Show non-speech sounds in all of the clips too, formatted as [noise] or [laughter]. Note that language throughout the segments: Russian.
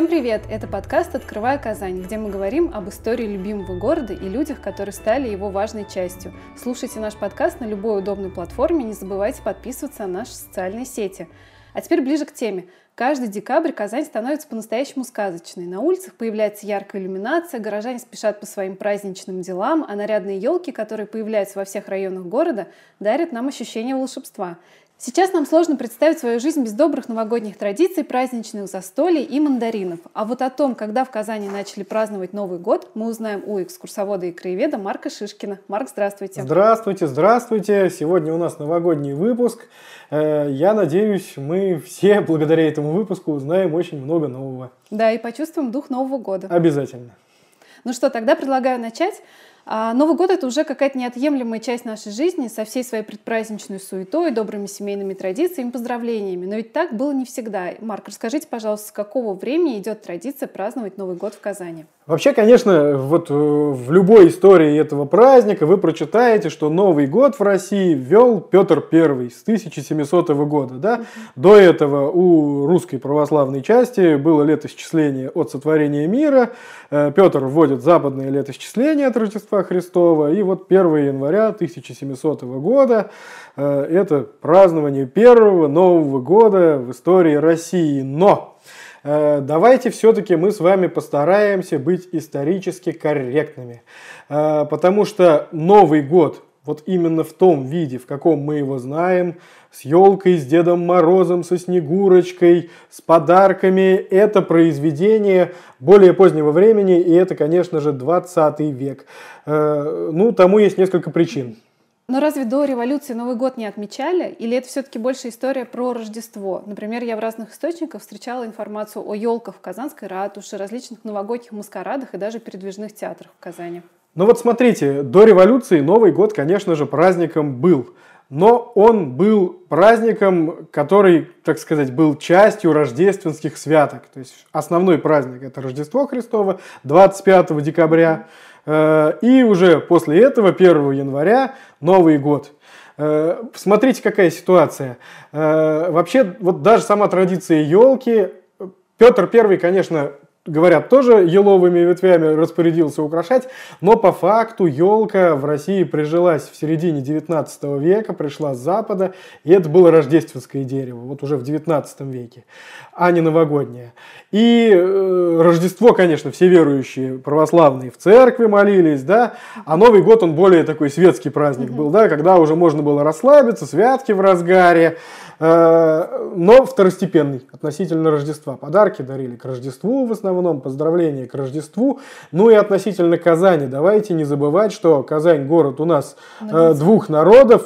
Всем привет! Это подкаст «Открывая Казань», где мы говорим об истории любимого города и людях, которые стали его важной частью. Слушайте наш подкаст на любой удобной платформе, не забывайте подписываться на наши социальные сети. А теперь ближе к теме. Каждый декабрь Казань становится по-настоящему сказочной. На улицах появляется яркая иллюминация, горожане спешат по своим праздничным делам, а нарядные елки, которые появляются во всех районах города, дарят нам ощущение волшебства. Сейчас нам сложно представить свою жизнь без добрых новогодних традиций, праздничных застолий и мандаринов. А вот о том, когда в Казани начали праздновать Новый год, мы узнаем у экскурсовода и краеведа Марка Шишкина. Марк, здравствуйте. Здравствуйте, здравствуйте. Сегодня у нас новогодний выпуск. Э, я надеюсь, мы все [laughs] благодаря этому выпуску узнаем очень много нового. Да, и почувствуем дух Нового года. Обязательно. Ну что, тогда предлагаю начать. А Новый год — это уже какая-то неотъемлемая часть нашей жизни со всей своей предпраздничной суетой, добрыми семейными традициями, поздравлениями. Но ведь так было не всегда. Марк, расскажите, пожалуйста, с какого времени идет традиция праздновать Новый год в Казани? Вообще, конечно, вот э, в любой истории этого праздника вы прочитаете, что Новый год в России ввел Петр I с 1700 года. Да? До этого у русской православной части было летосчисление от сотворения мира. Э, Петр вводит западное летосчисление от Рождества Христова. И вот 1 января 1700 года э, это празднование первого Нового года в истории России. Но Э, давайте все-таки мы с вами постараемся быть исторически корректными. Э, потому что Новый год, вот именно в том виде, в каком мы его знаем, с елкой, с Дедом Морозом, со Снегурочкой, с подарками, это произведение более позднего времени, и это, конечно же, 20 век. Э, ну, тому есть несколько причин. Но разве до революции Новый год не отмечали? Или это все-таки больше история про Рождество? Например, я в разных источниках встречала информацию о елках в Казанской ратуше, различных новогодних маскарадах и даже передвижных театрах в Казани. Ну вот смотрите, до революции Новый год, конечно же, праздником был. Но он был праздником, который, так сказать, был частью рождественских святок. То есть основной праздник – это Рождество Христово 25 декабря. Э, и уже после этого, 1 января, Новый год. Э, смотрите, какая ситуация. Э, вообще, вот даже сама традиция елки, Петр I, конечно, говорят, тоже еловыми ветвями распорядился украшать, но по факту елка в России прижилась в середине 19 века, пришла с запада, и это было рождественское дерево, вот уже в 19 веке, а не новогоднее. И э, Рождество, конечно, все верующие православные в церкви молились, да, а Новый год, он более такой светский праздник был, да, когда уже можно было расслабиться, святки в разгаре, но второстепенный относительно Рождества. Подарки дарили к Рождеству в основном, поздравления к Рождеству. Ну и относительно Казани. Давайте не забывать, что Казань город у нас э, двух народов,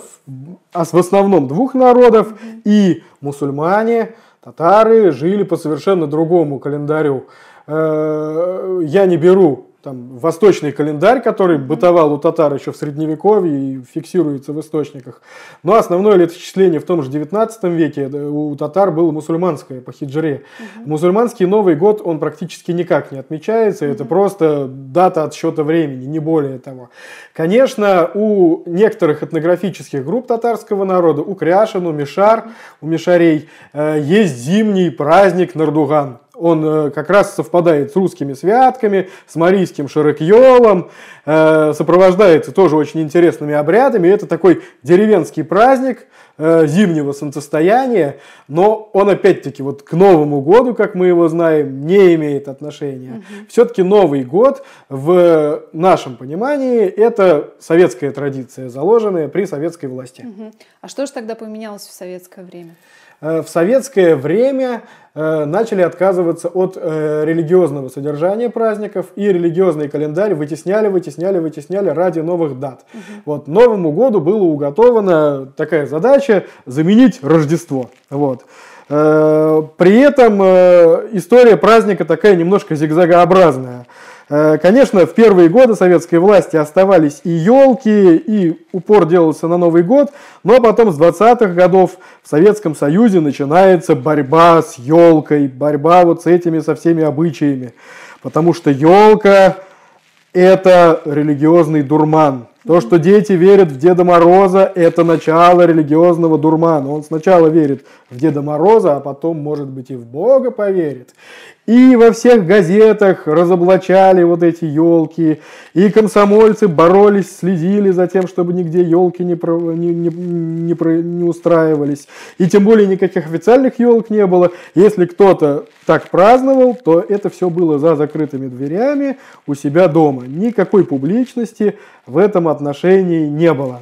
а в основном двух народов, и мусульмане, татары жили по совершенно другому календарю. Э, я не беру там, восточный календарь, который бытовал у татар еще в средневековье и фиксируется в источниках. Но основное летосчисление в том же 19 веке у татар было мусульманское по хиджре. Угу. Мусульманский Новый год, он практически никак не отмечается, угу. это просто дата отсчета времени, не более того. Конечно, у некоторых этнографических групп татарского народа, у кряшин, у мишар, у мишарей, э, есть зимний праздник Нардуган он э, как раз совпадает с русскими святками, с марийским широкьелом, э, сопровождается тоже очень интересными обрядами. Это такой деревенский праздник э, зимнего солнцестояния, но он опять-таки вот к Новому году, как мы его знаем, не имеет отношения. Угу. Все-таки Новый год в нашем понимании это советская традиция, заложенная при советской власти. Угу. А что же тогда поменялось в советское время? Э, в советское время э, начали отказываться от э, религиозного содержания праздников и религиозный календарь вытесняли, вытесняли, вытесняли ради новых дат. Угу. Вот Новому году была уготована такая задача заменить Рождество. Вот. При этом история праздника такая немножко зигзагообразная. Э, конечно, в первые годы советской власти оставались и елки, и упор делался на Новый год, но потом с 20-х годов в Советском Союзе начинается борьба с елкой, борьба вот с этими, со всеми обычаями. Потому что елка – это религиозный дурман. То, что дети верят в Деда Мороза, это начало религиозного дурмана. Он сначала верит в Деда Мороза, а потом, может быть, и в Бога поверит. И во всех газетах разоблачали вот эти елки. И комсомольцы боролись, следили за тем, чтобы нигде елки не, про, не, не, не, про, не устраивались. И тем более никаких официальных елок не было. Если кто-то так праздновал, то это все было за закрытыми дверями у себя дома. Никакой публичности в этом отношении не было.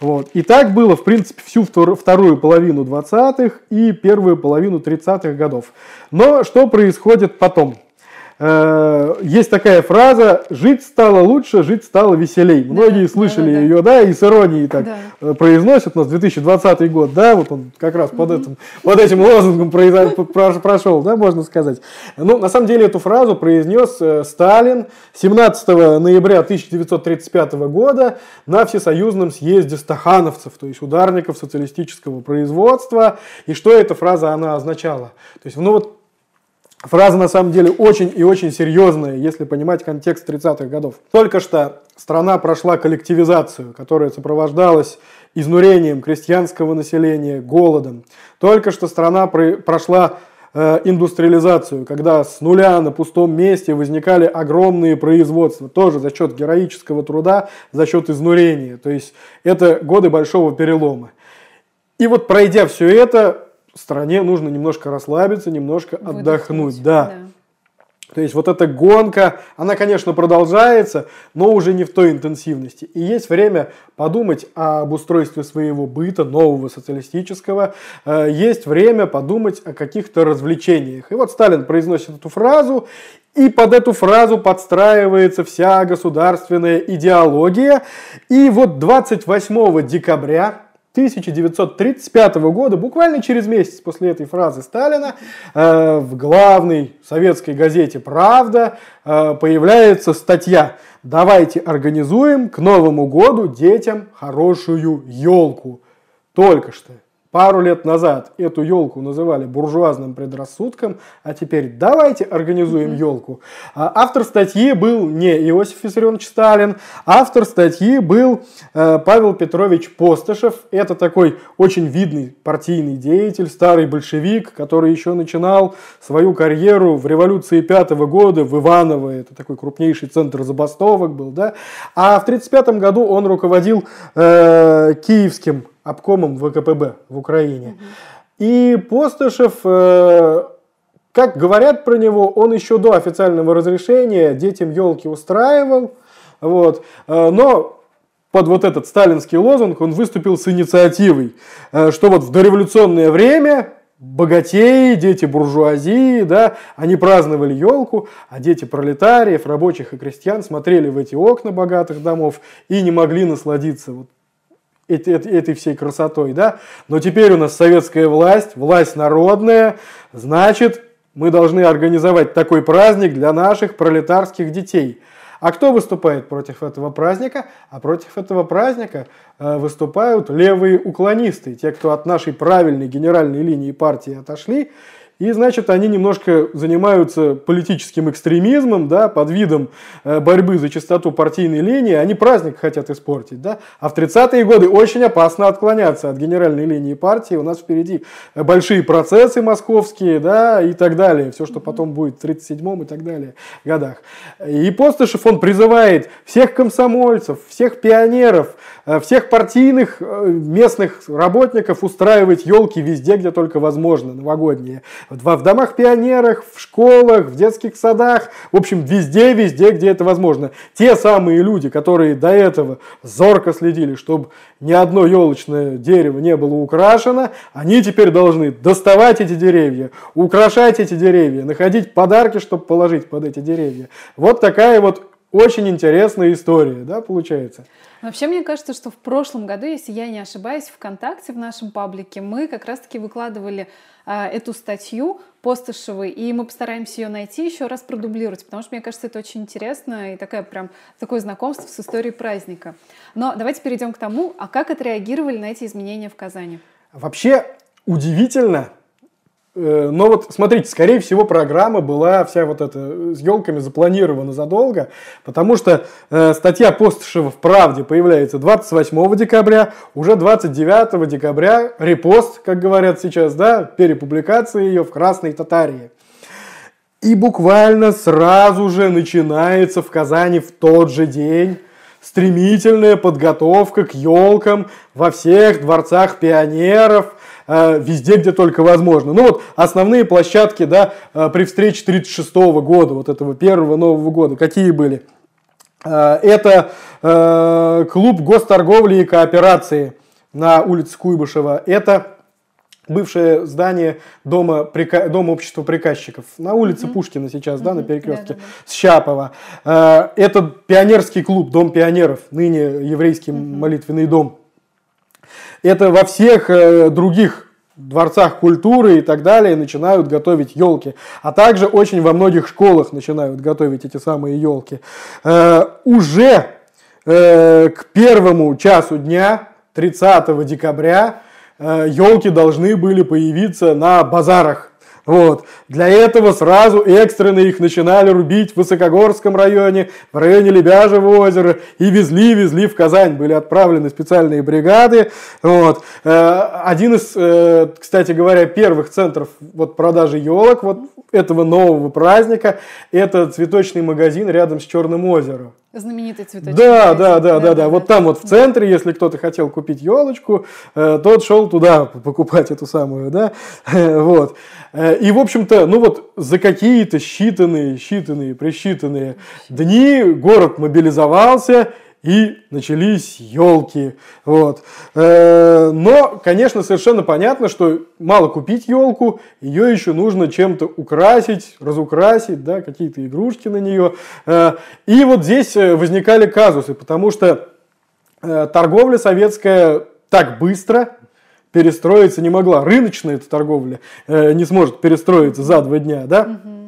Вот. И так было, в принципе, всю вторую половину 20-х и первую половину 30-х годов. Но что происходит потом? Э, есть такая фраза «жить стало лучше, жить стало веселей». Многие да, слышали да, да, ее, да, и с иронией так да. Э, произносят. У нас 2020 год, да, вот он как раз под, этим, под этим лозунгом прошел, да, можно сказать. Ну, на самом деле, эту фразу произнес э, Сталин 17 ноября 1935 года на Всесоюзном съезде стахановцев, то есть ударников социалистического производства. И что эта фраза, она означала? То есть, ну вот Фраза на самом деле очень и очень серьезная, если понимать контекст 30-х годов. Только что страна прошла коллективизацию, которая сопровождалась изнурением крестьянского населения, голодом. Только что страна прошла э, индустриализацию, когда с нуля на пустом месте возникали огромные производства, тоже за счет героического труда, за счет изнурения. То есть это годы большого перелома. И вот пройдя все это, стране нужно немножко расслабиться, немножко Выдохнуть, отдохнуть. Да. да. То есть вот эта гонка, она, конечно, продолжается, но уже не в той интенсивности. И есть время подумать об устройстве своего быта, нового социалистического. Э, есть время подумать о каких-то развлечениях. И вот Сталин произносит эту фразу, и под эту фразу подстраивается вся государственная идеология. И вот 28 декабря 1935 года, буквально через месяц после этой фразы Сталина, э, в главной советской газете «Правда» э, появляется статья «Давайте организуем к Новому году детям хорошую елку». Только что Пару лет назад эту елку называли буржуазным предрассудком, а теперь давайте организуем елку. А автор статьи был не Иосиф Виссарионович Сталин, автор статьи был э, Павел Петрович Постышев. Это такой очень видный партийный деятель, старый большевик, который еще начинал свою карьеру в революции пятого года в Иваново. Это такой крупнейший центр забастовок был. Да? А в 1935 году он руководил э, Киевским обкомом ВКПБ в Украине. И Постышев, э, как говорят про него, он еще до официального разрешения детям елки устраивал. Вот. Э, но под вот этот сталинский лозунг он выступил с инициативой, э, что вот в дореволюционное время богатеи, дети буржуазии, да, они праздновали елку, а дети пролетариев, рабочих и крестьян смотрели в эти окна богатых домов и не могли насладиться вот этой, этой всей красотой, да. Но теперь у нас советская власть, власть народная, значит, мы должны организовать такой праздник для наших пролетарских детей. А кто выступает против этого праздника? А против этого праздника э, выступают левые уклонисты, те, кто от нашей правильной генеральной линии партии отошли и, значит, они немножко занимаются политическим экстремизмом, да, под видом э, борьбы за чистоту партийной линии. Они праздник хотят испортить, да. А в 30-е годы очень опасно отклоняться от генеральной линии партии. У нас впереди большие процессы московские, да, и так далее. Все, что потом будет в 37-м и так далее годах. И Постышев, он призывает всех комсомольцев, всех пионеров, Э, всех партийных э, местных работников устраивать елки везде, где только возможно, новогодние. В домах пионерах, в школах, в детских садах, в общем, везде, везде, где это возможно. Те самые люди, которые до этого зорко следили, чтобы ни одно елочное дерево не было украшено, они теперь должны доставать эти деревья, украшать эти деревья, находить подарки, чтобы положить под эти деревья. Вот такая вот очень интересная история, да, получается. Вообще, мне кажется, что в прошлом году, если я не ошибаюсь, ВКонтакте в нашем паблике мы как раз-таки выкладывали э, эту статью Постышевой, и мы постараемся ее найти, еще раз продублировать, потому что мне кажется, это очень интересно и такое прям такое знакомство с историей праздника. Но давайте перейдем к тому, а как отреагировали на эти изменения в Казани? Вообще удивительно, но вот смотрите, скорее всего, программа была вся вот эта э, с елками запланирована задолго, потому что э, статья Постышева в «Правде» появляется 28 декабря, уже 29 декабря репост, как говорят сейчас, да, перепубликация ее в «Красной Татарии». И буквально сразу же начинается в Казани в тот же день стремительная подготовка к елкам во всех дворцах пионеров, э, везде, где только возможно. Ну вот основные площадки, да, э, при встрече 36 года, вот этого первого Нового года, какие были? Э, это клуб госторговли и кооперации на улице Куйбышева. Это бывшее здание дома, прика... дома общества приказчиков на улице mm Пушкина сейчас, mm да, на перекрестке да, да. с Щапова. Э, это пионерский клуб, дом пионеров, ныне еврейский mm молитвенный дом. Это во всех э, других дворцах культуры и так далее начинают готовить елки. А также очень во многих школах начинают готовить эти самые елки. Э, уже к первому часу дня, 30 декабря, елки э, должны были появиться на базарах. Вот. Для этого сразу экстренно их начинали рубить в Высокогорском районе, в районе Лебяжьего озера и везли-везли в Казань. Были отправлены специальные бригады. Вот. Э, один из, э, кстати говоря, первых центров вот продажи елок вот этого нового праздника, это цветочный магазин рядом с Черным озером. Знаменитый цветочный. Да, да, да, да, да. Вот там вот в центре, если кто-то хотел купить елочку, э, тот шел туда покупать эту самую, да. [laughs] Вот. Э, и, в общем-то, ну вот за какие-то считанные, считанные, присчитанные дни город мобилизовался, и начались елки. Вот. Э, но, конечно, совершенно понятно, что мало купить елку, ее еще нужно чем-то украсить, разукрасить, да, какие-то игрушки на нее. Э, и вот здесь э, возникали казусы, потому что торговля советская так быстро перестроиться не могла. Рыночная эта торговля не сможет перестроиться за два дня, да? Угу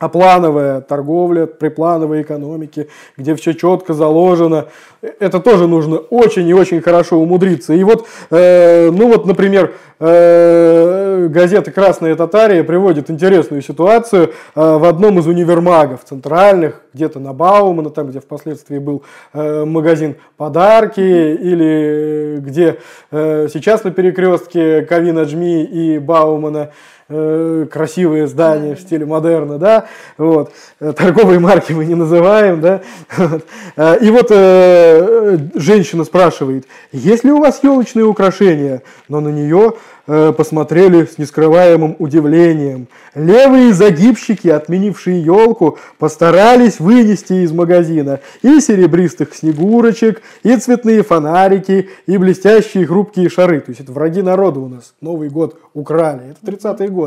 а плановая торговля, при плановой экономике, где все четко заложено, это тоже нужно очень и очень хорошо умудриться. И вот, э, ну вот, например, э, газета «Красная Татария» приводит интересную ситуацию э, в одном из универмагов центральных, где-то на Баумана, там, где впоследствии был э, магазин «Подарки», или где э, сейчас на перекрестке Кавина Джми и Баумана – Э, красивые здания в стиле модерна, да, вот, э, торговые марки мы не называем, да. [laughs] Э, и вот э, женщина спрашивает, есть ли у вас елочные украшения, но на нее Э, посмотрели с нескрываемым удивлением. Левые загибщики, отменившие елку, постарались вынести из магазина и серебристых снегурочек, и цветные фонарики, и блестящие хрупкие шары. То есть это враги народа у нас. Новый год украли. Это 30-е годы.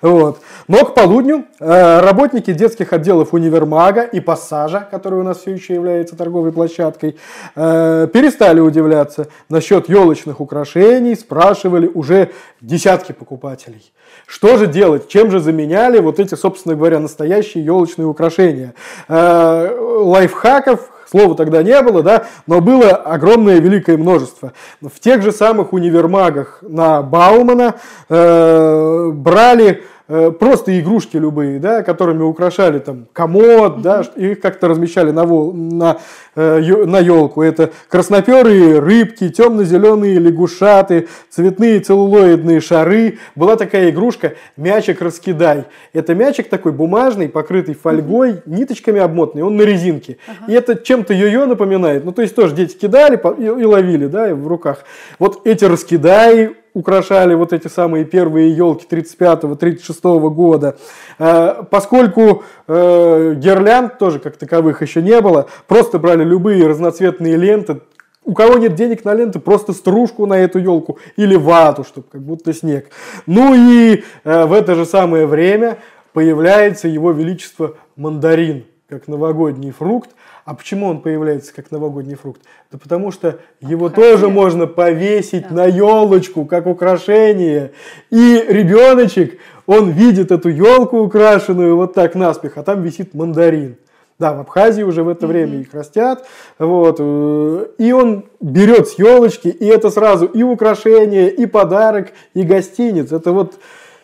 Вот. Но к полудню э, работники детских отделов универмага и пассажа, который у нас все еще является торговой площадкой, э, перестали удивляться насчет елочных украшений, спрашивали уже десятки покупателей. Что же делать? Чем же заменяли вот эти, собственно говоря, настоящие елочные украшения? Э, лайфхаков, слова тогда не было, да, но было огромное великое множество. В тех же самых универмагах на Баумана э, брали просто игрушки любые, да, которыми украшали там комод, да, их как-то размещали на, вол, на, э, на елку. Это красноперые рыбки, темно-зеленые лягушаты, цветные целлулоидные шары. Была такая игрушка «Мячик раскидай». Это мячик такой бумажный, покрытый фольгой, ниточками обмотанный, он на резинке. Ага. И это чем-то йо-йо напоминает. Ну, то есть тоже дети кидали и, и ловили, да, в руках. Вот эти раскидай украшали вот эти самые первые елки 35-36 года. Э, поскольку э, гирлянд тоже как таковых еще не было, просто брали любые разноцветные ленты, у кого нет денег на ленты, просто стружку на эту елку или вату, чтобы как будто снег. Ну и э, в это же самое время появляется его величество мандарин, как новогодний фрукт. А почему он появляется как новогодний фрукт? Да потому что его Хотя... тоже можно повесить да. на елочку как украшение. И ребеночек, он видит эту елку украшенную вот так наспех, а там висит мандарин. Да, в Абхазии уже в это mm-hmm. время их растят. Вот, э, и он берет с елочки, и это сразу и украшение, и подарок, и гостиниц. Это вот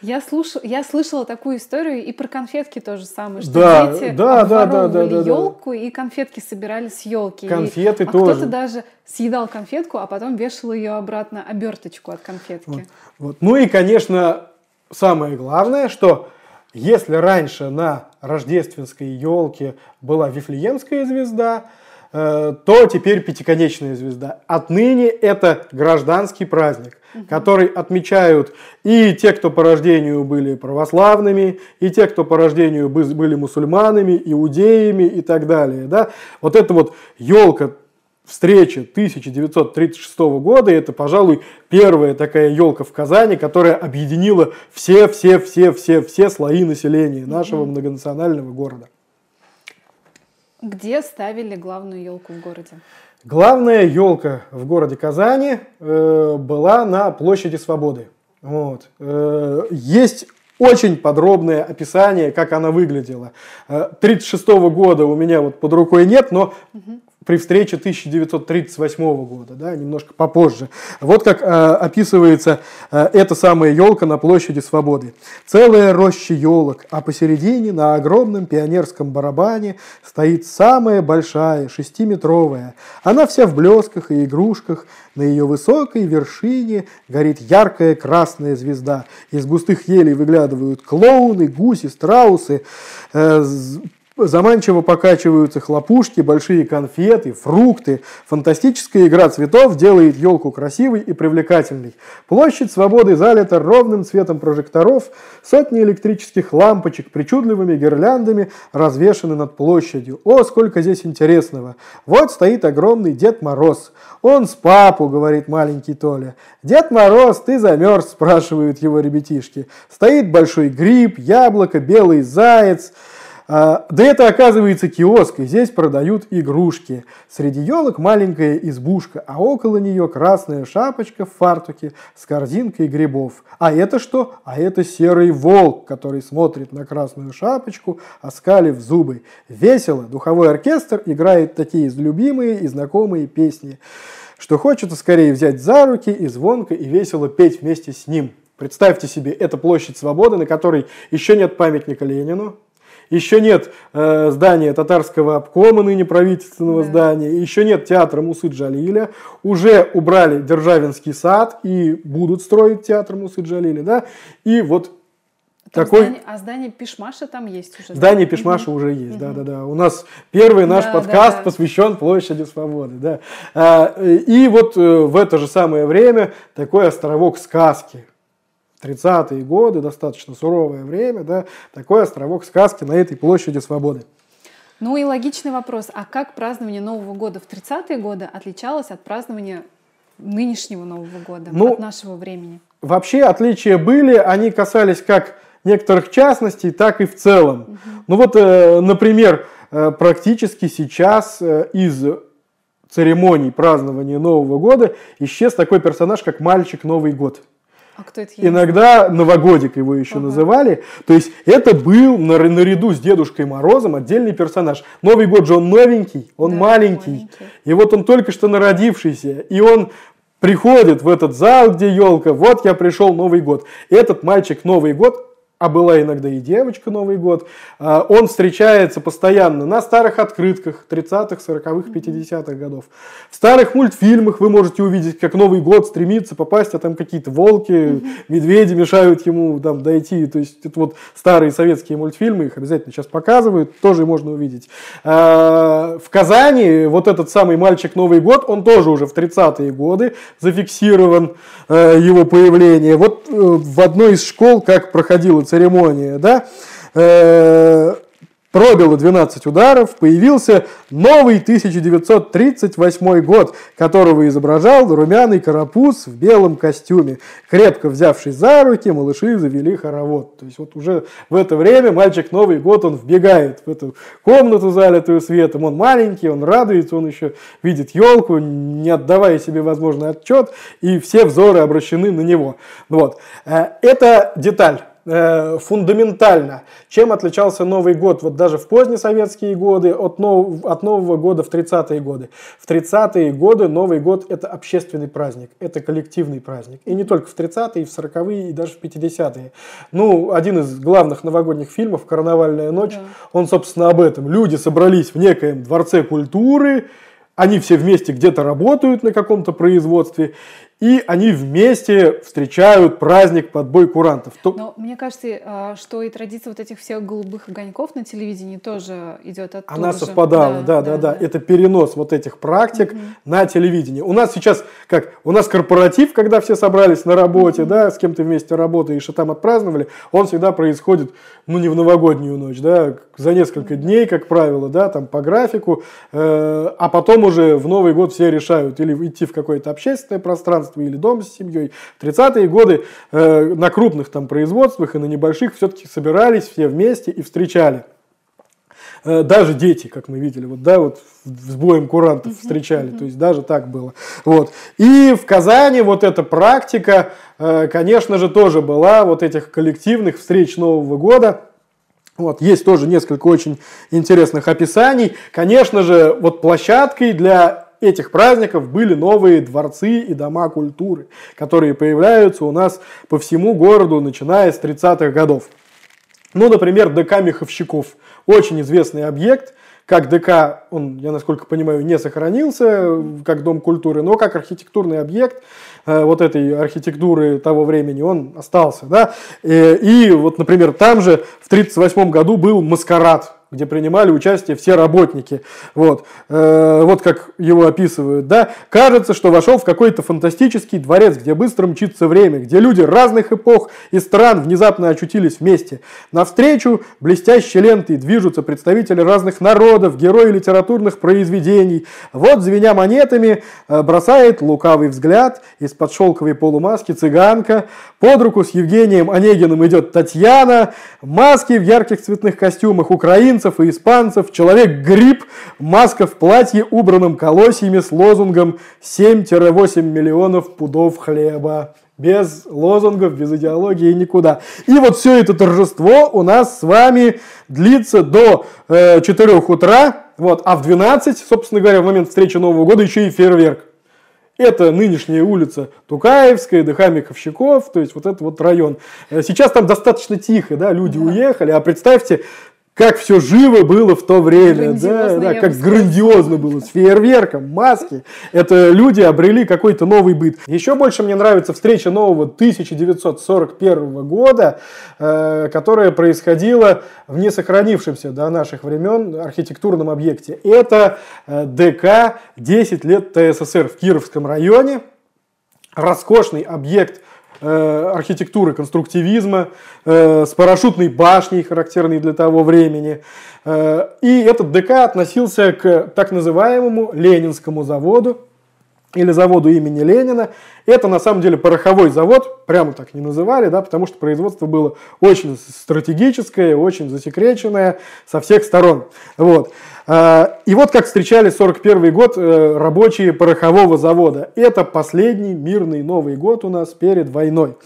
я, слуш... я слышала такую историю и про конфетки тоже самое, что да, дети да, да, да, да, да, елку и конфетки собирали с елки. Конфеты и... а тоже. кто-то даже съедал конфетку, а потом вешал ее обратно, оберточку от конфетки. Вот. Вот. Ну и, конечно, самое главное, что если раньше на рождественской елке была Вифлеемская звезда, то теперь пятиконечная звезда. Отныне это гражданский праздник, угу. который отмечают и те, кто по рождению были православными, и те, кто по рождению были мусульманами, иудеями и так далее. Да? Вот эта вот елка встреча 1936 года. Это, пожалуй, первая такая елка в Казани, которая объединила все-все-все-все-все слои населения нашего многонационального города. Где ставили главную елку в городе? Главная елка в городе Казани э, была на площади Свободы. Вот. Э, есть очень подробное описание, как она выглядела. 1936 э, года у меня вот под рукой нет, но угу при встрече 1938 года, да, немножко попозже. Вот как э, описывается э, эта самая елка на площади Свободы. Целая роща елок, а посередине на огромном пионерском барабане стоит самая большая, шестиметровая. Она вся в блесках и игрушках. На ее высокой вершине горит яркая красная звезда. Из густых елей выглядывают клоуны, гуси, страусы. Э, Заманчиво покачиваются хлопушки, большие конфеты, фрукты. Фантастическая игра цветов делает елку красивой и привлекательной. Площадь свободы залита ровным цветом прожекторов. Сотни электрических лампочек причудливыми гирляндами развешаны над площадью. О, сколько здесь интересного! Вот стоит огромный Дед Мороз. Он с папу, говорит маленький Толя. Дед Мороз, ты замерз, спрашивают его ребятишки. Стоит большой гриб, яблоко, белый заяц. А, да это оказывается киоск, и здесь продают игрушки. Среди елок маленькая избушка, а около нее красная шапочка в фартуке с корзинкой грибов. А это что? А это серый волк, который смотрит на красную шапочку, оскалив зубы. Весело, духовой оркестр играет такие любимые и знакомые песни, что хочется скорее взять за руки и звонко и весело петь вместе с ним. Представьте себе, это площадь Свободы, на которой еще нет памятника Ленину, еще нет э, здания татарского обкома, ныне правительственного да. здания, еще нет театра Мусы Джалиля, уже убрали Державинский сад и будут строить театр Мусы Джалиля, да, и вот там такой... Здание, а здание Пишмаша там есть уже? Здание да? Пишмаша угу. уже есть, да-да-да. У нас первый наш да, подкаст да, да. посвящен площади Свободы, да. А, и вот э, в это же самое время такой островок сказки, 30-е годы, достаточно суровое время, да, такой островок сказки на этой площади свободы. Ну и логичный вопрос, а как празднование Нового года в 30-е годы отличалось от празднования нынешнего Нового года, ну, от нашего времени? Вообще отличия были, они касались как некоторых частностей, так и в целом. Угу. Ну вот, э, например, э, практически сейчас э, из церемоний празднования Нового года исчез такой персонаж, как мальчик Новый год. А кто это Иногда новогодик его еще ага. называли. То есть это был наряду с Дедушкой Морозом отдельный персонаж. Новый год же он новенький, он да, маленький. маленький. И вот он только что народившийся. И он приходит в этот зал, где елка. Вот я пришел Новый год. Этот мальчик Новый год а была иногда и девочка Новый год, а, он встречается постоянно на старых открытках 30-х, 40-х, 50-х годов. В старых мультфильмах вы можете увидеть, как Новый год стремится попасть, а там какие-то волки, медведи мешают ему там дойти. То есть это вот старые советские мультфильмы, их обязательно сейчас показывают, тоже можно увидеть. А, в Казани вот этот самый мальчик Новый год, он тоже уже в 30-е годы зафиксирован, а, его появление. Вот э, в одной из школ, как проходило церемония, да, э, пробило 12 ударов, появился новый 1938 год, которого изображал румяный карапуз в белом костюме. Крепко взявшись за руки, малыши завели хоровод. То есть вот уже в это время мальчик Новый год, он вбегает в эту комнату, залитую светом. Он маленький, он радуется, он еще видит елку, не отдавая себе возможный отчет, и все взоры обращены на него. Вот. Э, это деталь. Э, фундаментально. Чем отличался Новый год, вот даже в поздние советские годы, от, нов, от Нового года в 30-е годы. В 30-е годы Новый год – это общественный праздник, это коллективный праздник. И не только в 30-е, и в 40-е, и даже в 50-е. Ну, один из главных новогодних фильмов «Карнавальная ночь», да. он, собственно, об этом. Люди собрались в некоем дворце культуры, они все вместе где-то работают на каком-то производстве, и они вместе встречают праздник под бой курантов. Но мне кажется, а, что и традиция вот этих всех голубых огоньков на телевидении тоже идет оттуда Она же. совпадала, да, да, да, да. Это перенос вот этих практик угу. на телевидение. У нас сейчас, как, у нас корпоратив, когда все собрались на работе, угу. да, с кем то вместе работаешь, и там отпраздновали, он всегда происходит, ну, не в новогоднюю ночь, да, за несколько дней, как правило, да, там по графику, э, а потом уже в Новый год все решают или идти в какое-то общественное пространство, или дом с семьей. В 30-е годы э, на крупных там производствах и на небольших все-таки собирались все вместе и встречали. Э, даже дети, как мы видели, вот, да, вот с боем курантов встречали, то есть даже так было. Вот. И в Казани вот эта практика, э, конечно же, тоже была вот этих коллективных встреч Нового года. Вот, есть тоже несколько очень интересных описаний. Конечно же, вот площадкой для этих праздников были новые дворцы и дома культуры, которые появляются у нас по всему городу, начиная с 30-х годов. Ну, например, ДК Меховщиков. Очень известный объект. Как ДК, он, я насколько понимаю, не сохранился как дом культуры, но как архитектурный объект Э, вот этой архитектуры того времени, он остался. Да? И, э, и вот, например, там же в 1938 году был маскарад где принимали участие все работники. Вот, э, вот как его описывают. Да? Кажется, что вошел в какой-то фантастический дворец, где быстро мчится время, где люди разных эпох и стран внезапно очутились вместе. Навстречу блестящей лентой движутся представители разных народов, герои литературных произведений. Вот, звеня монетами, э, бросает лукавый взгляд из-под шелковой полумаски цыганка. Под руку с Евгением Онегиным идет Татьяна. Маски в ярких цветных костюмах украин украинцев и испанцев, человек-гриб, маска в платье, убранном колосьями с лозунгом 7-8 миллионов пудов хлеба. Без лозунгов, без идеологии никуда. И вот все это торжество у нас с вами длится до э, 4 утра, вот, а в 12, собственно говоря, в момент встречи Нового года еще и фейерверк. Это нынешняя улица Тукаевская, ДХ Меховщиков, то есть вот этот вот район. Э, сейчас там достаточно тихо, да, люди да. уехали, а представьте, как все живо было в то время, да, да, как грандиозно было, с фейерверком, маски. Это люди обрели какой-то новый быт. Еще больше мне нравится встреча нового 1941 года, э, которая происходила в несохранившемся до наших времен архитектурном объекте. Это э, ДК 10 лет ТССР в Кировском районе. Роскошный объект архитектуры конструктивизма, э, с парашютной башней, характерной для того времени. Э, и этот ДК относился к так называемому Ленинскому заводу, или заводу имени Ленина. Это на самом деле пороховой завод, прямо так не называли, да, потому что производство было очень стратегическое, очень засекреченное со всех сторон. Вот. А, и вот как встречали 41 год э, рабочие порохового завода. Это последний мирный Новый год у нас перед войной.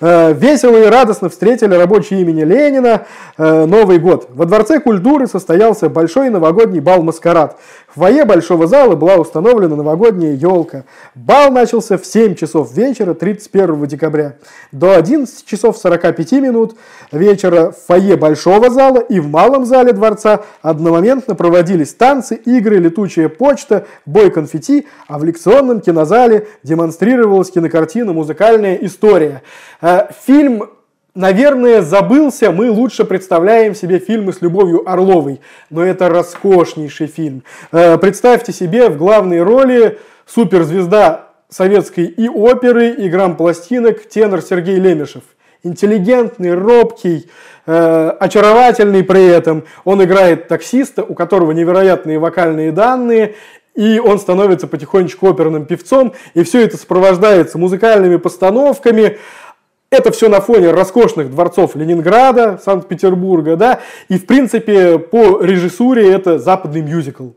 Э, весело и радостно встретили рабочие имени Ленина э, Новый год. Во Дворце культуры состоялся большой новогодний бал-маскарад. В фойе большого зала была установлена новогодняя елка. Бал начался в 7 часов вечера 31 декабря. До 11 часов 45 минут вечера в фойе большого зала и в малом зале дворца одномоментно проводились танцы, игры, летучая почта, бой конфетти, а в лекционном кинозале демонстрировалась кинокартина «Музыкальная история». Э, фильм Наверное, забылся, мы лучше представляем себе фильмы с Любовью Орловой, но это роскошнейший фильм. Э, представьте себе в главной роли суперзвезда советской и оперы, и грамм-пластинок тенор Сергей Лемешев. Интеллигентный, робкий, э, очаровательный при этом. Он играет таксиста, у которого невероятные вокальные данные, и он становится потихонечку оперным певцом, и все это сопровождается музыкальными постановками, это все на фоне роскошных дворцов Ленинграда, Санкт-Петербурга, да, и в принципе по режиссуре это западный мюзикл.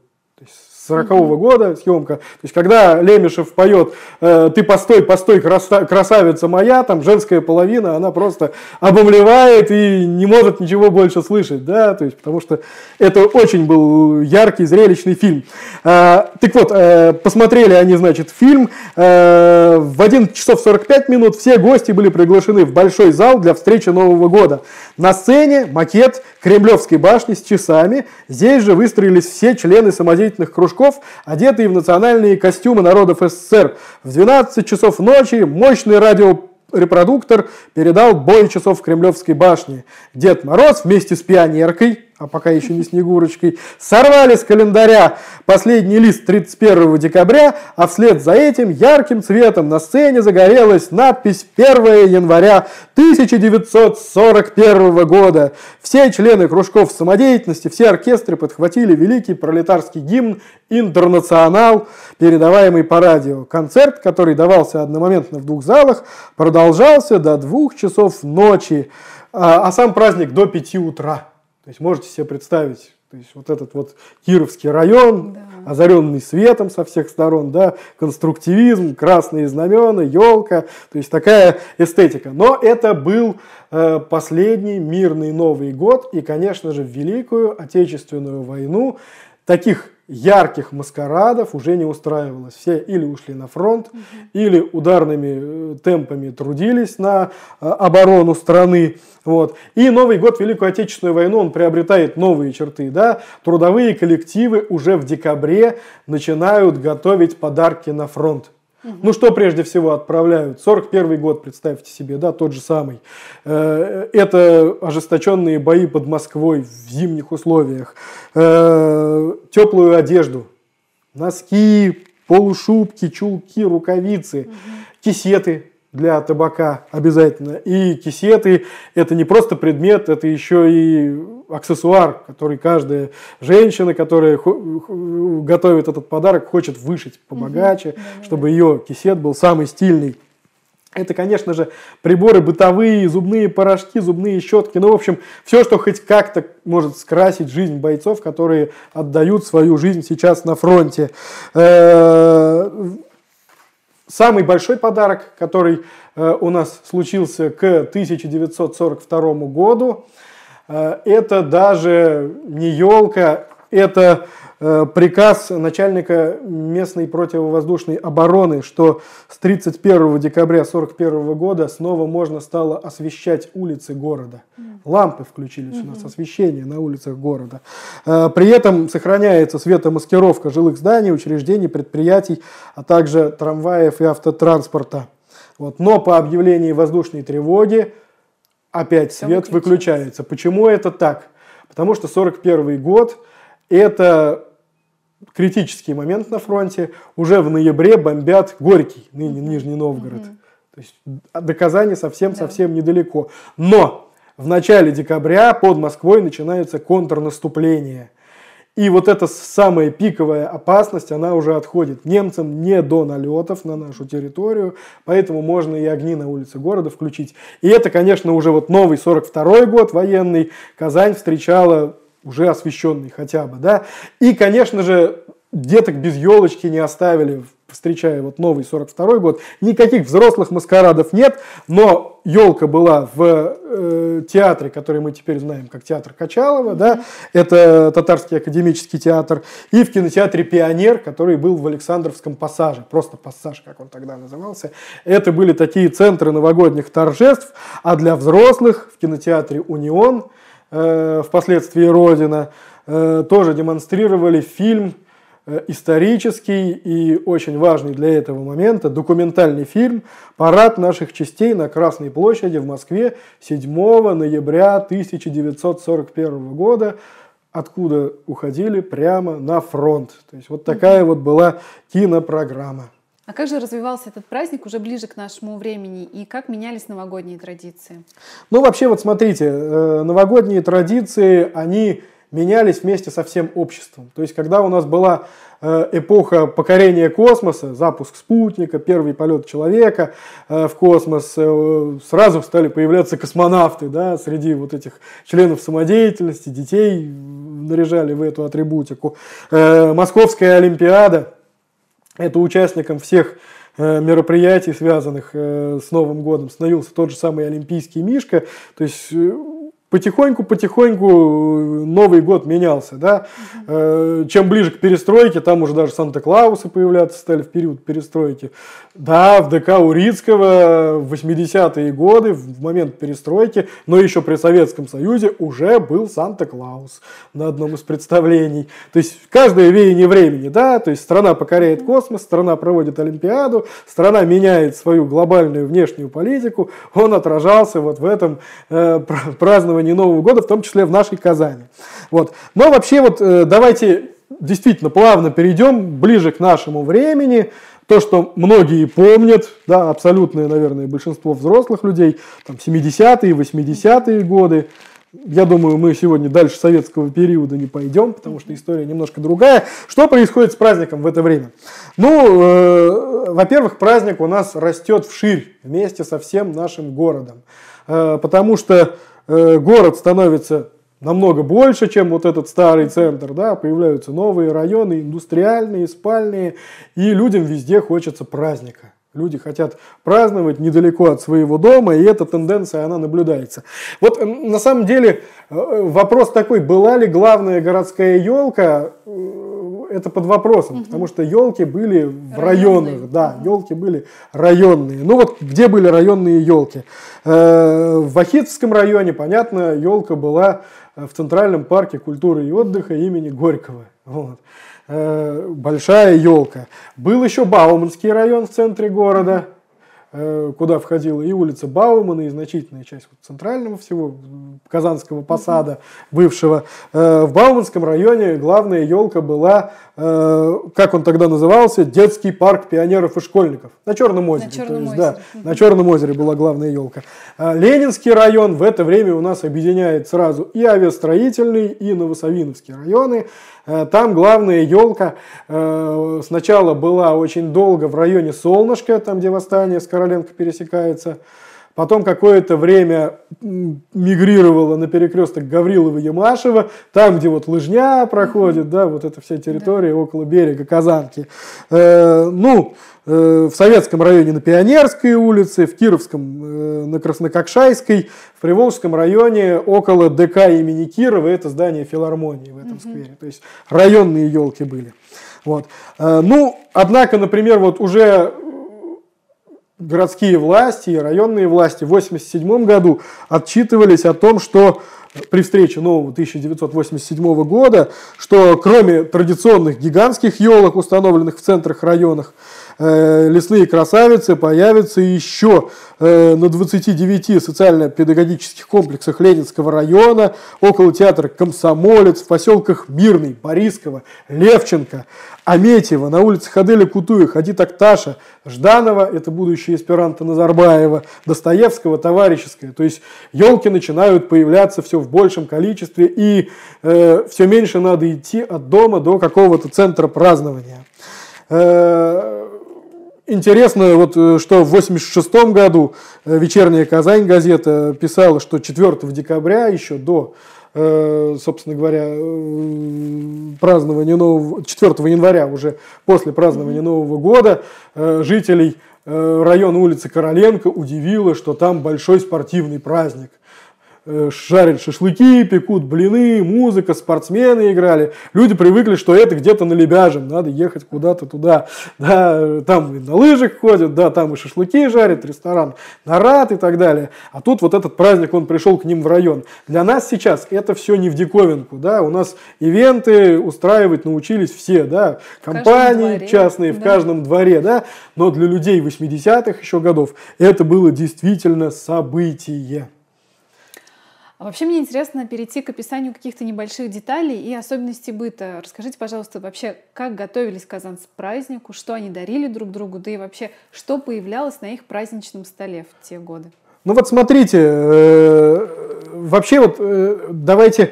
40-го года съемка. То есть, когда Лемешев поет э, «Ты постой, постой, красавица моя», там женская половина, она просто обомлевает и не может ничего больше слышать, да, то есть, потому что это очень был яркий, зрелищный фильм. Э, так вот, э, посмотрели они, значит, фильм. В 11 часов 45 минут все гости были приглашены в большой зал для встречи Нового года. На сцене макет Кремлевской башни с часами. Здесь же выстроились все члены самодеятельных кружков кружков, одетые в национальные костюмы народов СССР. В 12 часов ночи мощный радио репродуктор передал бой часов в Кремлевской башне. Дед Мороз вместе с пионеркой а пока еще не Снегурочкой, сорвали с календаря последний лист 31 декабря, а вслед за этим ярким цветом на сцене загорелась надпись 1 января 1941 года. Все члены кружков самодеятельности, все оркестры подхватили великий пролетарский гимн «Интернационал», передаваемый по радио. Концерт, который давался одномоментно в двух залах, продолжался до двух часов ночи, а, а сам праздник до пяти утра. То есть можете себе представить, то есть вот этот вот Кировский район, да. озаренный светом со всех сторон, да, конструктивизм, красные знамена, елка, то есть такая эстетика. Но это был э, последний мирный Новый год, и, конечно же, в Великую Отечественную войну таких ярких маскарадов уже не устраивалось. Все или ушли на фронт, угу. или ударными э, темпами трудились на э, оборону страны. Вот. И Новый год, Великую Отечественную войну, он приобретает новые черты. Да? Трудовые коллективы уже в декабре начинают готовить подарки на фронт. Ну, что прежде всего отправляют? 41 год, представьте себе, да, тот же самый. Э, это ожесточенные бои под Москвой в зимних условиях. Э, теплую одежду, носки, полушубки, чулки, рукавицы, кисеты для табака обязательно. И кисеты – это не просто предмет, это еще и аксессуар, который каждая женщина, которая готовит этот подарок, хочет вышить побогаче, угу, чтобы ее кисет был самый стильный. Это, конечно же, приборы бытовые, зубные порошки, зубные щетки. Ну, в общем, все, что хоть как-то может скрасить жизнь бойцов, которые отдают свою жизнь сейчас на фронте. Э, самый большой подарок, который э, у нас случился к 1942 году, это даже не елка, это Э, приказ начальника местной противовоздушной обороны, что с 31 декабря 1941 года снова можно стало освещать улицы города. Лампы включились у нас, освещение на улицах города. Э, при этом сохраняется светомаскировка жилых зданий, учреждений, предприятий, а также трамваев и автотранспорта. Вот. Но по объявлении воздушной тревоги опять свет выключается. Почему это так? Потому что 1941 год – это критический момент на фронте. Уже в ноябре бомбят Горький, ныне Нижний Новгород. Угу. То есть до Казани совсем-совсем да. недалеко. Но в начале декабря под Москвой начинается контрнаступление. И вот эта самая пиковая опасность, она уже отходит. Немцам не до налетов на нашу территорию, поэтому можно и огни на улице города включить. И это, конечно, уже вот новый 42 год военный. Казань встречала уже освещенный хотя бы, да. И, конечно же, деток без елочки не оставили, встречая вот новый 42 год. Никаких взрослых маскарадов нет, но елка была в э, театре, который мы теперь знаем как театр Качалова, да, это татарский академический театр, и в кинотеатре Пионер, который был в Александровском пассаже, просто пассаж, как он тогда назывался. Это были такие центры новогодних торжеств, а для взрослых в кинотеатре Унион – Э, впоследствии Родина, э, тоже демонстрировали фильм исторический и очень важный для этого момента документальный фильм «Парад наших частей на Красной площади в Москве 7 ноября 1941 года», откуда уходили прямо на фронт. То есть вот такая вот была кинопрограмма. А как же развивался этот праздник уже ближе к нашему времени и как менялись новогодние традиции? Ну, вообще, вот смотрите, э, новогодние традиции, они менялись вместе со всем обществом. То есть, когда у нас была э, эпоха покорения космоса, запуск спутника, первый полет человека э, в космос, сразу стали появляться космонавты да, среди вот этих членов самодеятельности, детей наряжали в эту атрибутику. Московская Олимпиада – это участником всех э, мероприятий, связанных э, с Новым годом, становился тот же самый Олимпийский Мишка. То есть э, потихоньку-потихоньку Новый год менялся, да. Угу. Чем ближе к перестройке, там уже даже Санта-Клаусы появляться стали в период перестройки. Да, в ДК Урицкого в 80-е годы, в момент перестройки, но еще при Советском Союзе уже был Санта-Клаус на одном из представлений. То есть каждое веяние времени, да, то есть страна покоряет космос, страна проводит Олимпиаду, страна меняет свою глобальную внешнюю политику, он отражался вот в этом э, праздновании Нового года, в том числе в нашей Казани. Вот. Но вообще вот э, давайте действительно плавно перейдем ближе к нашему времени, то, что многие помнят, да, абсолютное, наверное, большинство взрослых людей, там, 70-е, 80-е годы, я думаю, мы сегодня дальше советского периода не пойдем, потому что история немножко другая. Что происходит с праздником в это время? Ну, э, во-первых, праздник у нас растет вширь вместе со всем нашим городом, э, потому что город становится намного больше, чем вот этот старый центр, да, появляются новые районы, индустриальные, спальные, и людям везде хочется праздника. Люди хотят праздновать недалеко от своего дома, и эта тенденция, она наблюдается. Вот на самом деле э, вопрос такой, была ли главная городская елка, э, это под вопросом, угу. потому что елки были в районные. районных, да, елки были районные. Ну вот где были районные елки? Э, в Вахитовском районе, понятно, елка была в Центральном парке культуры и отдыха имени Горького. Вот. Э, большая елка. Был еще Бауманский район в центре города, э, куда входила и улица Баумана, и значительная часть вот центрального всего Казанского посада бывшего. Э, в Бауманском районе главная елка была, как он тогда назывался, детский парк пионеров и школьников на Черном озере. На Черном, есть, озере. Да, на Черном озере была главная елка. Ленинский район в это время у нас объединяет сразу и авиастроительный, и Новосавиновский районы. Э, там главная елка э, сначала была очень долго в районе Солнышка, там где восстание с Короленко пересекается. Потом какое-то время мигрировала на перекресток Гаврилова и Ямашева, там, где вот лыжня проходит, да, вот эта вся территория да. около берега Казанки. Э, ну, э, в Советском районе на Пионерской улице, в Кировском э, на Краснококшайской, в Приволжском районе около ДК имени Кирова, это здание филармонии в этом угу. сквере. То есть районные елки были. Вот. Э, ну, однако, например, вот уже городские власти и районные власти в 1987 году отчитывались о том, что при встрече нового 1987 года, что кроме традиционных гигантских елок, установленных в центрах районах, лесные красавицы появятся еще э, на 29 социально-педагогических комплексах Ленинского района, около театра «Комсомолец», в поселках Мирный, Борисково, Левченко, Аметьево, на улицах Аделя Кутуя, Хади Такташа, Жданова, это будущее эсперанто Назарбаева, Достоевского, Товарищеское. То есть елки начинают появляться все в большем количестве, и э, все меньше надо идти от дома до какого-то центра празднования. Э, Интересно, вот, э, что в 1986 году э, вечерняя Казань газета писала, что 4 декабря, еще до, э, собственно говоря, празднования нового, 4 января, уже после празднования Нового года, жителей района улицы Короленко удивило, что там большой спортивный праздник – жарят шашлыки, пекут блины, музыка, спортсмены играли. Люди привыкли, что это где-то на Лебяжем, надо ехать куда-то туда. Да, там и на лыжах ходят, да, там и шашлыки жарят, ресторан Нарад и так далее. А тут вот этот праздник, он пришел к ним в район. Для нас сейчас это все не в диковинку, да, у нас ивенты устраивать научились все, да, компании дворе, частные да. в каждом дворе, да, но для людей 80-х еще годов это было действительно событие. А вообще мне интересно перейти к описанию каких-то небольших деталей и особенностей быта. Расскажите, пожалуйста, вообще, как готовились казанцы к празднику, что они дарили друг другу, да и вообще, что появлялось на их праздничном столе в те годы? Ну вот смотрите, э, вообще вот э, давайте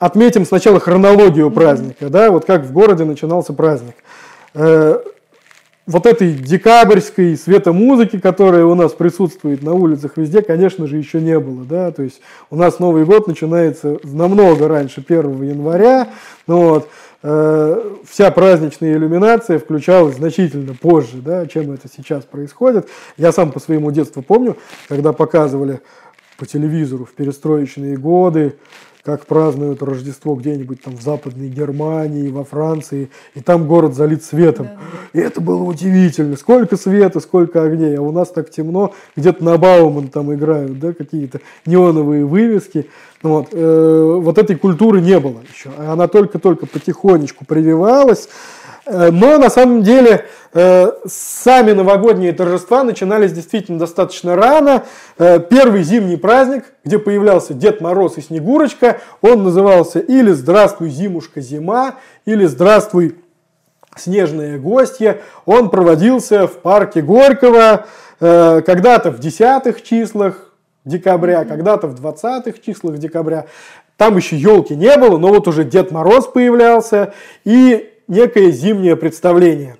отметим сначала хронологию праздника, да, вот как в городе начинался праздник. Э, вот этой декабрьской светомузыки, которая у нас присутствует на улицах везде, конечно же, еще не было. Да? То есть у нас Новый год начинается намного раньше 1 января. Ну, вот, э, вся праздничная иллюминация включалась значительно позже, да, чем это сейчас происходит. Я сам по своему детству помню, когда показывали по телевизору в перестроечные годы, как празднуют Рождество где-нибудь там в Западной Германии, во Франции, и там город залит светом. Да. И это было удивительно. Сколько света, сколько огней. А у нас так темно, где-то на Бауман там играют, да, какие-то неоновые вывески. Вот. Э, вот этой культуры не было еще. Она только-только потихонечку прививалась. Э, но на самом деле э, сами новогодние торжества начинались действительно достаточно рано. Э, первый зимний праздник, где появлялся Дед Мороз и Снегурочка, он назывался или «Здравствуй, зимушка, зима», или «Здравствуй, снежные гостья». Он проводился в парке Горького когда-то в десятых числах декабря, когда-то в двадцатых числах декабря. Там еще елки не было, но вот уже Дед Мороз появлялся. И некое зимнее представление.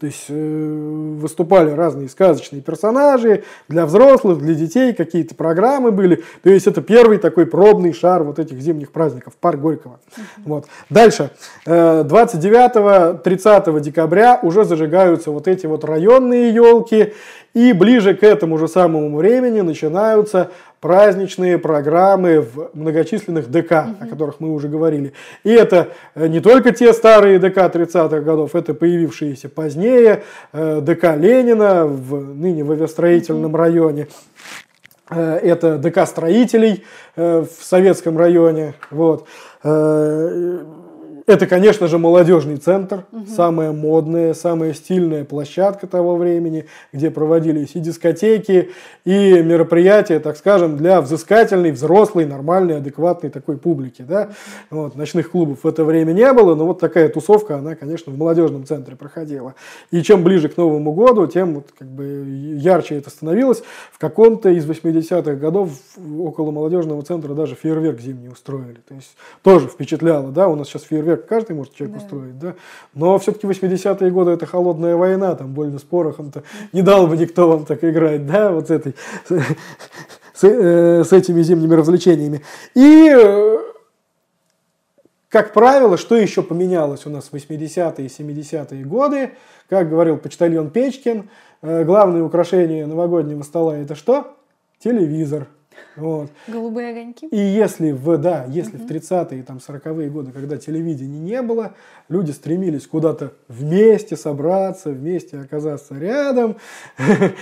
То есть э, выступали разные сказочные персонажи для взрослых, для детей, какие-то программы были. То есть это первый такой пробный шар вот этих зимних праздников, парк Горького. Uh-huh. Вот. Дальше. Э, 29-30 декабря уже зажигаются вот эти вот районные елки. И ближе к этому же самому времени начинаются праздничные программы в многочисленных ДК, угу. о которых мы уже говорили. И это э, не только те старые ДК 30-х годов, это появившиеся позднее э, ДК Ленина, в, ныне в авиастроительном угу. районе. Э, это ДК строителей в советском районе. Вот. Это, конечно же, молодежный центр, угу. самая модная, самая стильная площадка того времени, где проводились и дискотеки, и мероприятия, так скажем, для взыскательной, взрослой, нормальной, адекватной такой публики. Да? Вот, ночных клубов в это время не было, но вот такая тусовка, она, конечно, в молодежном центре проходила. И чем ближе к Новому году, тем вот, как бы, ярче это становилось. В каком-то из 80-х годов около молодежного центра даже фейерверк зимний устроили. То есть тоже впечатляло. Да? У нас сейчас фейерверк как каждый может человек да. устроить, да. Но все-таки 80-е годы это холодная война, там больно с порохом-то не дал бы никто вам так играть, да, вот с этой, с, э, с этими зимними развлечениями. И э, как правило, что еще поменялось у нас в 80-е и 70-е годы? Как говорил почтальон Печкин, э, главное украшение новогоднего стола это что? Телевизор. Вот. Голубые огоньки. И если в, да, если угу. в 30-е, там, 40-е годы, когда телевидения не было, люди стремились куда-то вместе собраться, вместе оказаться рядом, [laughs]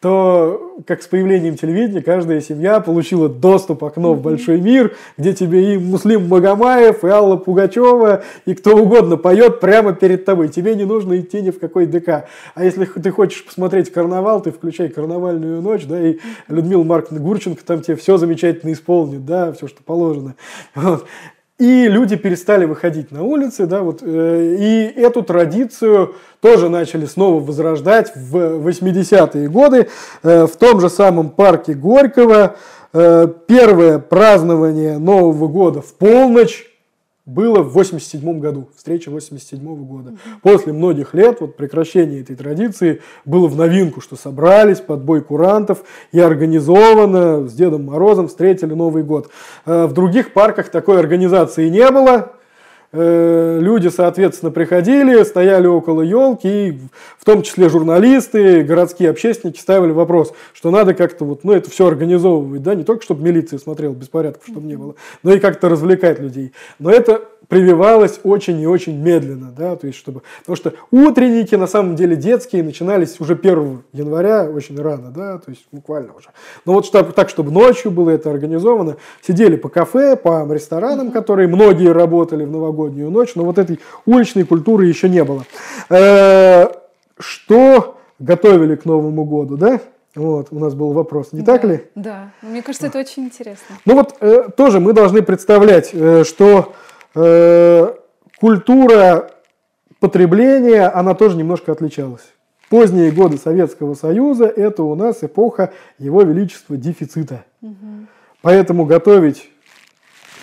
то, как с появлением телевидения, каждая семья получила доступ окно в большой мир, где тебе и Муслим Магомаев, и Алла Пугачева, и кто угодно поет прямо перед тобой. Тебе не нужно идти ни в какой ДК. А если ты хочешь посмотреть карнавал, ты включай карнавальную ночь, да, и Людмила Марковна Гурченко там тебе все замечательно исполнит, да, все, что положено. Вот. И люди перестали выходить на улицы, да, вот, э, и эту традицию тоже начали снова возрождать в 80-е годы э, в том же самом парке Горького. Э, первое празднование Нового года в полночь было в 87 году, встреча 87 года. После многих лет вот, прекращения этой традиции было в новинку, что собрались под бой курантов и организованно с Дедом Морозом встретили Новый год. Э, в других парках такой организации не было. Э, люди, соответственно, приходили, стояли около елки, и в том числе журналисты, городские общественники ставили вопрос, что надо как-то вот, ну, это все организовывать, да, не только чтобы милиция смотрела беспорядков, чтобы не было, но и как-то развлекать людей. Но это прививалось очень и очень медленно, да, то есть чтобы, потому что утренники на самом деле детские начинались уже 1 января очень рано, да, то есть буквально уже. Но вот чтобы, так, чтобы ночью было это организовано, сидели по кафе, по ресторанам, которые многие работали в новогоднюю ночь, но вот этой уличной культуры еще не было. Э, что готовили к Новому году, да? Вот, у нас был вопрос, не да, так ли? Да, мне кажется, это очень интересно. Ну вот э, тоже мы должны представлять, э, что Э, культура потребления, она тоже немножко отличалась. Поздние годы Советского Союза – это у нас эпоха Его Величества дефицита. Угу. Поэтому готовить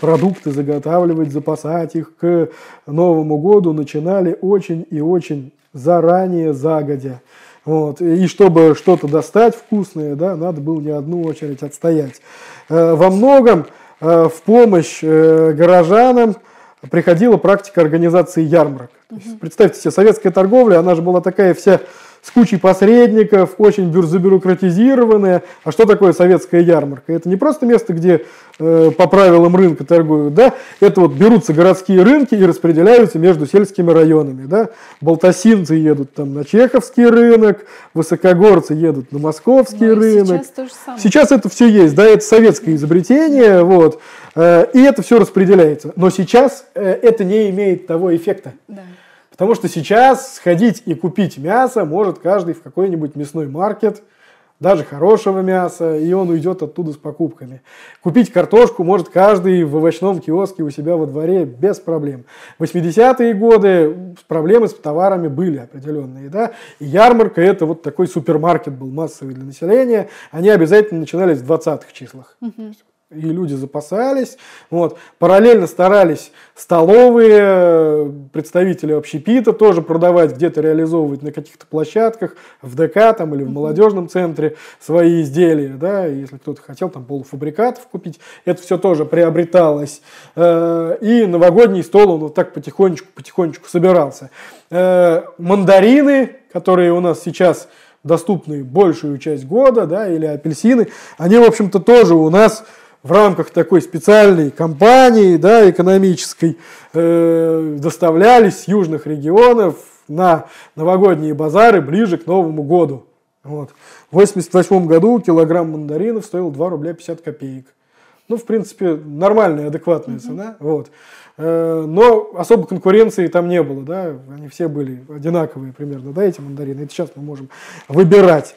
продукты, заготавливать, запасать их к Новому году начинали очень и очень заранее, загодя. Вот. И чтобы что-то достать вкусное, да, надо было не одну очередь отстоять. Э, во многом э, в помощь горожанам – приходила практика организации ярмарок. Угу. Представьте себе, советская торговля, она же была такая вся с кучей посредников, очень забюрократизированная. А что такое советская ярмарка? Это не просто место, где э, по правилам рынка торгуют, да? Это вот берутся городские рынки и распределяются между сельскими районами, да? Балтасинцы едут там на Чеховский рынок, высокогорцы едут на Московский ну, рынок. Сейчас, то же самое. сейчас это все есть, да? Это советское изобретение, вот. Э, и это все распределяется. Но сейчас э, это не имеет того эффекта. Да. Потому что сейчас сходить и купить мясо может каждый в какой-нибудь мясной маркет, даже хорошего мяса, и он уйдет оттуда с покупками. Купить картошку может каждый в овощном киоске у себя во дворе без проблем. В 80-е годы проблемы с товарами были определенные. Да? И ярмарка это вот такой супермаркет был массовый для населения. Они обязательно начинались в 20-х числах. Угу и люди запасались. Вот. Параллельно старались столовые, э, представители общепита тоже продавать, где-то реализовывать на каких-то площадках, в ДК там, или в молодежном центре свои изделия. Да, если кто-то хотел там полуфабрикатов купить, это все тоже приобреталось. Э, и новогодний стол он вот так потихонечку-потихонечку собирался. Э, мандарины, которые у нас сейчас доступны большую часть года, да, или апельсины, они, в общем-то, тоже у нас в рамках такой специальной кампании да, экономической э, доставлялись с южных регионов на новогодние базары ближе к Новому году. Вот. В 1988 году килограмм мандаринов стоил 2 рубля 50 копеек. Ну, в принципе, нормальная, адекватная цена. Вот. Э, но особой конкуренции там не было. Да? Они все были одинаковые примерно, да, эти мандарины. Это сейчас мы можем выбирать.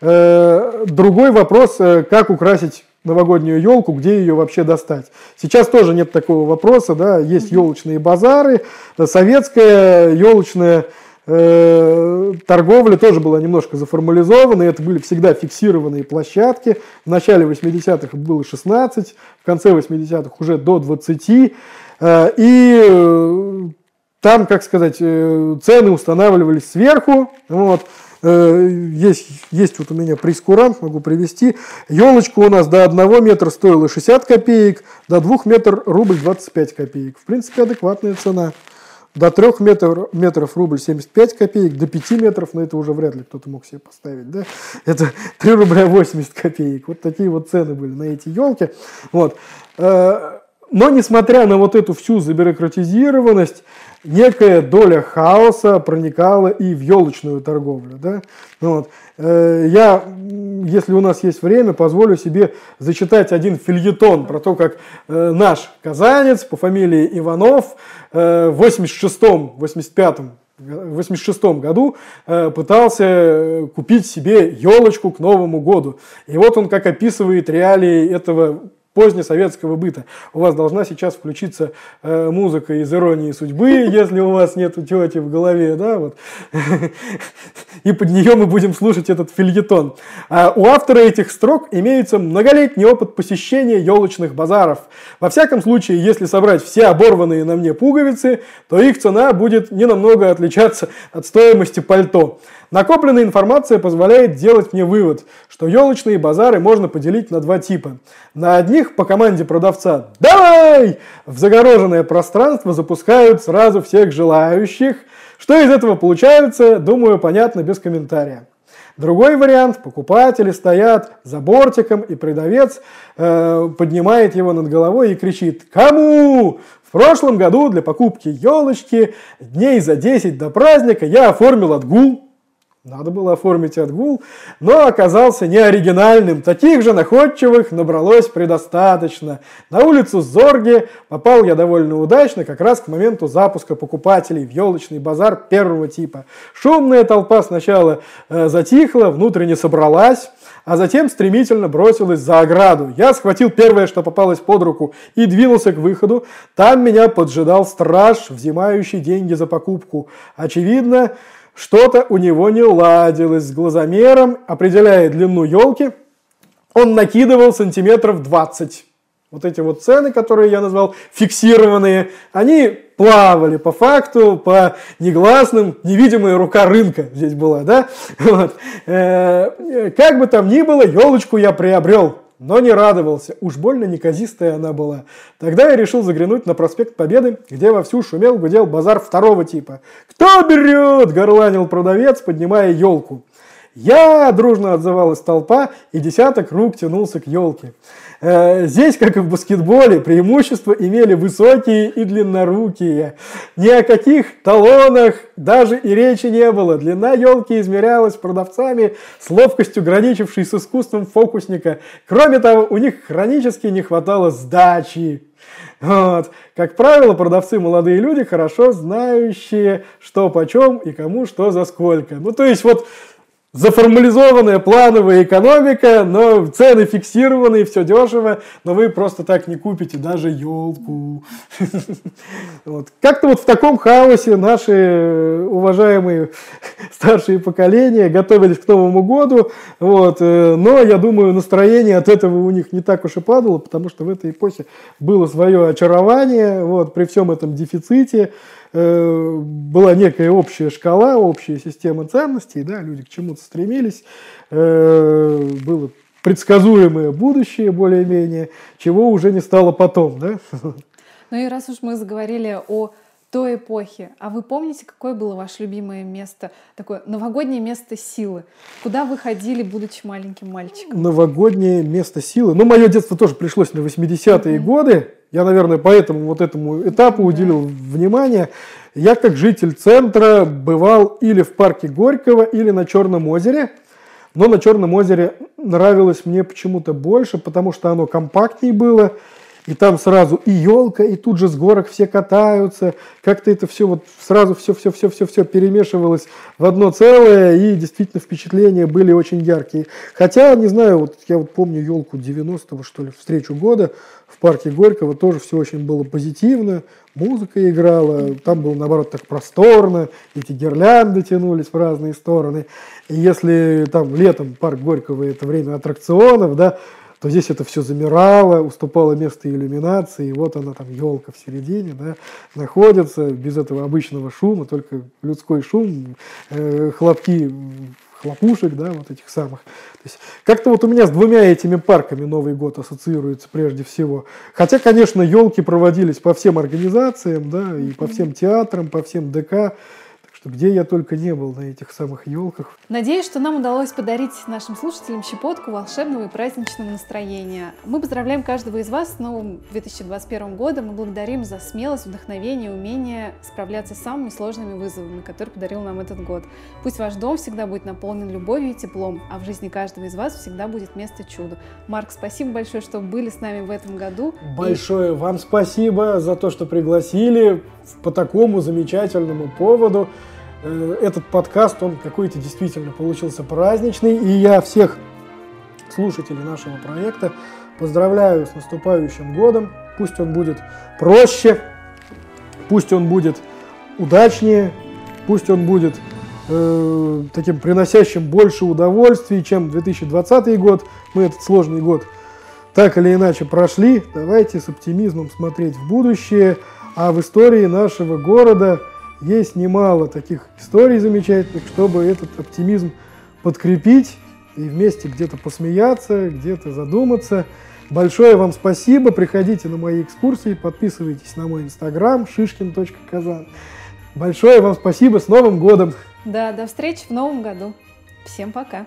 Э, другой вопрос, э, как украсить новогоднюю елку, где ее вообще достать. Сейчас тоже нет такого вопроса, да, есть елочные базары, советская елочная э, торговля тоже была немножко заформализована, это были всегда фиксированные площадки. В начале 80-х было 16, в конце 80-х уже до 20. Э, и э, там, как сказать, э, цены устанавливались сверху. Вот. Э, есть, есть вот у меня прескурант, могу привести. Елочка у нас до 1 метра стоила 60 копеек, до 2 метров рубль 25 копеек. В принципе, адекватная цена. До 3 метров, метров рубль 75 копеек, до 5 метров, но это уже вряд ли кто-то мог себе поставить, да? Это 3 рубля 80 копеек. Вот такие вот цены были на эти елки. Вот. Но несмотря на вот эту всю забюрократизированность, некая доля хаоса проникала и в елочную торговлю. Да? Ну вот. Э, я, если у нас есть время, позволю себе зачитать один фильетон про то, как э, наш казанец по фамилии Иванов э, в 86-м, 85-м в 86 году пытался купить себе елочку к Новому году. И вот он как описывает реалии этого позднесоветского быта. У вас должна сейчас включиться э, музыка из иронии судьбы, [laughs] если у вас нет тети в голове, да, вот. [laughs] И под нее мы будем слушать этот фильетон. А у автора этих строк имеется многолетний опыт посещения елочных базаров. Во всяком случае, если собрать все оборванные на мне пуговицы, то их цена будет не намного отличаться от стоимости пальто. Накопленная информация позволяет делать мне вывод, что елочные базары можно поделить на два типа. На одних по команде продавца «Давай!» в загороженное пространство запускают сразу всех желающих. Что из этого получается, думаю, понятно без комментария. Другой вариант – покупатели стоят за бортиком, и продавец э, поднимает его над головой и кричит «Кому?» В прошлом году для покупки елочки дней за 10 до праздника я оформил отгул надо было оформить отгул, но оказался неоригинальным. Таких же находчивых набралось предостаточно. На улицу Зорги попал я довольно удачно, как раз к моменту запуска покупателей в елочный базар первого типа. Шумная толпа сначала э, затихла, внутренне собралась, а затем стремительно бросилась за ограду. Я схватил первое, что попалось под руку, и двинулся к выходу. Там меня поджидал страж, взимающий деньги за покупку. Очевидно, что-то у него не ладилось с глазомером, определяя длину елки, он накидывал сантиметров 20. Вот эти вот цены, которые я назвал фиксированные, они плавали по факту, по негласным, невидимая рука рынка здесь была, да? [laughs] Вот. Э, как бы там ни было, елочку я приобрел. но не радовался. Уж больно неказистая она была. Тогда я решил заглянуть на проспект Победы, где вовсю шумел, гудел базар второго типа. «Кто берет?» – горланил продавец, поднимая елку. «Я!» – дружно отзывалась толпа, и десяток рук тянулся к елке. Э, здесь, как и в баскетболе, преимущество имели высокие и длиннорукие. Ни о каких талонах даже и речи не было. Длина елки измерялась продавцами с ловкостью, граничившей с искусством фокусника. Кроме того, у них хронически не хватало сдачи. Вот. Как правило, продавцы молодые люди, хорошо знающие, что почем и кому что за сколько. Ну, то есть, вот заформализованная плановая экономика, но цены фиксированные, все дешево, но вы просто так не купите даже елку. [laughs] Вот. Как-то вот в таком хаосе наши уважаемые [laughs] старшие поколения готовились к Новому году, вот. Э, но я думаю, настроение от этого у них не так уж и падало, потому что в этой эпохе было свое очарование, вот, при всем этом дефиците, Э, была некая общая шкала, общая система ценностей, да, люди к чему-то стремились, э, было предсказуемое будущее более-менее, чего уже не стало потом. Да? Ну и раз уж мы заговорили о той эпохи. А вы помните, какое было ваше любимое место, такое новогоднее место силы? Куда вы ходили, будучи маленьким мальчиком? Новогоднее место силы. Ну, мое детство тоже пришлось на 80-е mm-hmm. годы. Я, наверное, поэтому вот этому этапу уделил внимание. Я, как житель центра, бывал или в парке Горького, или на Черном озере. Но на Черном озере нравилось мне почему-то больше, потому что оно компактнее было – и там сразу и елка, и тут же с горок все катаются. Как-то это все вот сразу все-все-все-все-все перемешивалось в одно целое, и действительно впечатления были очень яркие. Хотя, не знаю, вот я вот помню елку 90-го, что ли, встречу года парке Горького, тоже все очень было позитивно, музыка играла, там было, наоборот, так просторно, эти гирлянды тянулись в разные стороны. И если там летом парк Горького – это время аттракционов, да, то здесь это все замирало, уступало место иллюминации, и вот она там, елка в середине, да, находится, без этого обычного шума, только людской шум, э, хлопки хлопушек, да, вот этих самых. То есть как-то вот у меня с двумя этими парками Новый год ассоциируется прежде всего. Хотя, конечно, елки проводились по всем организациям, да, и по всем театрам, по всем ДК что где я только не был на этих самых елках. Надеюсь, что нам удалось подарить нашим слушателям щепотку волшебного и праздничного настроения. Мы поздравляем каждого из вас с новым 2021 годом и благодарим за смелость, вдохновение, умение справляться с самыми сложными вызовами, которые подарил нам этот год. Пусть ваш дом всегда будет наполнен любовью и теплом, а в жизни каждого из вас всегда будет место чуду. Марк, спасибо большое, что были с нами в этом году. Большое и... вам спасибо за то, что пригласили по такому замечательному поводу. Э, этот подкаст, он какой-то действительно получился праздничный, и я всех слушателей нашего проекта поздравляю с наступающим годом. Пусть он будет проще, пусть он будет удачнее, пусть он будет э, таким приносящим больше удовольствий, чем 2020 год. Мы этот сложный год так или иначе прошли. Давайте с оптимизмом смотреть в будущее. А в истории нашего города есть немало таких историй замечательных, чтобы этот оптимизм подкрепить и вместе где-то посмеяться, где-то задуматься. Большое вам спасибо. Приходите на мои экскурсии, подписывайтесь на мой инстаграм шишкин.казан. Большое вам спасибо. С Новым годом! Да, до встречи в Новом году. Всем пока!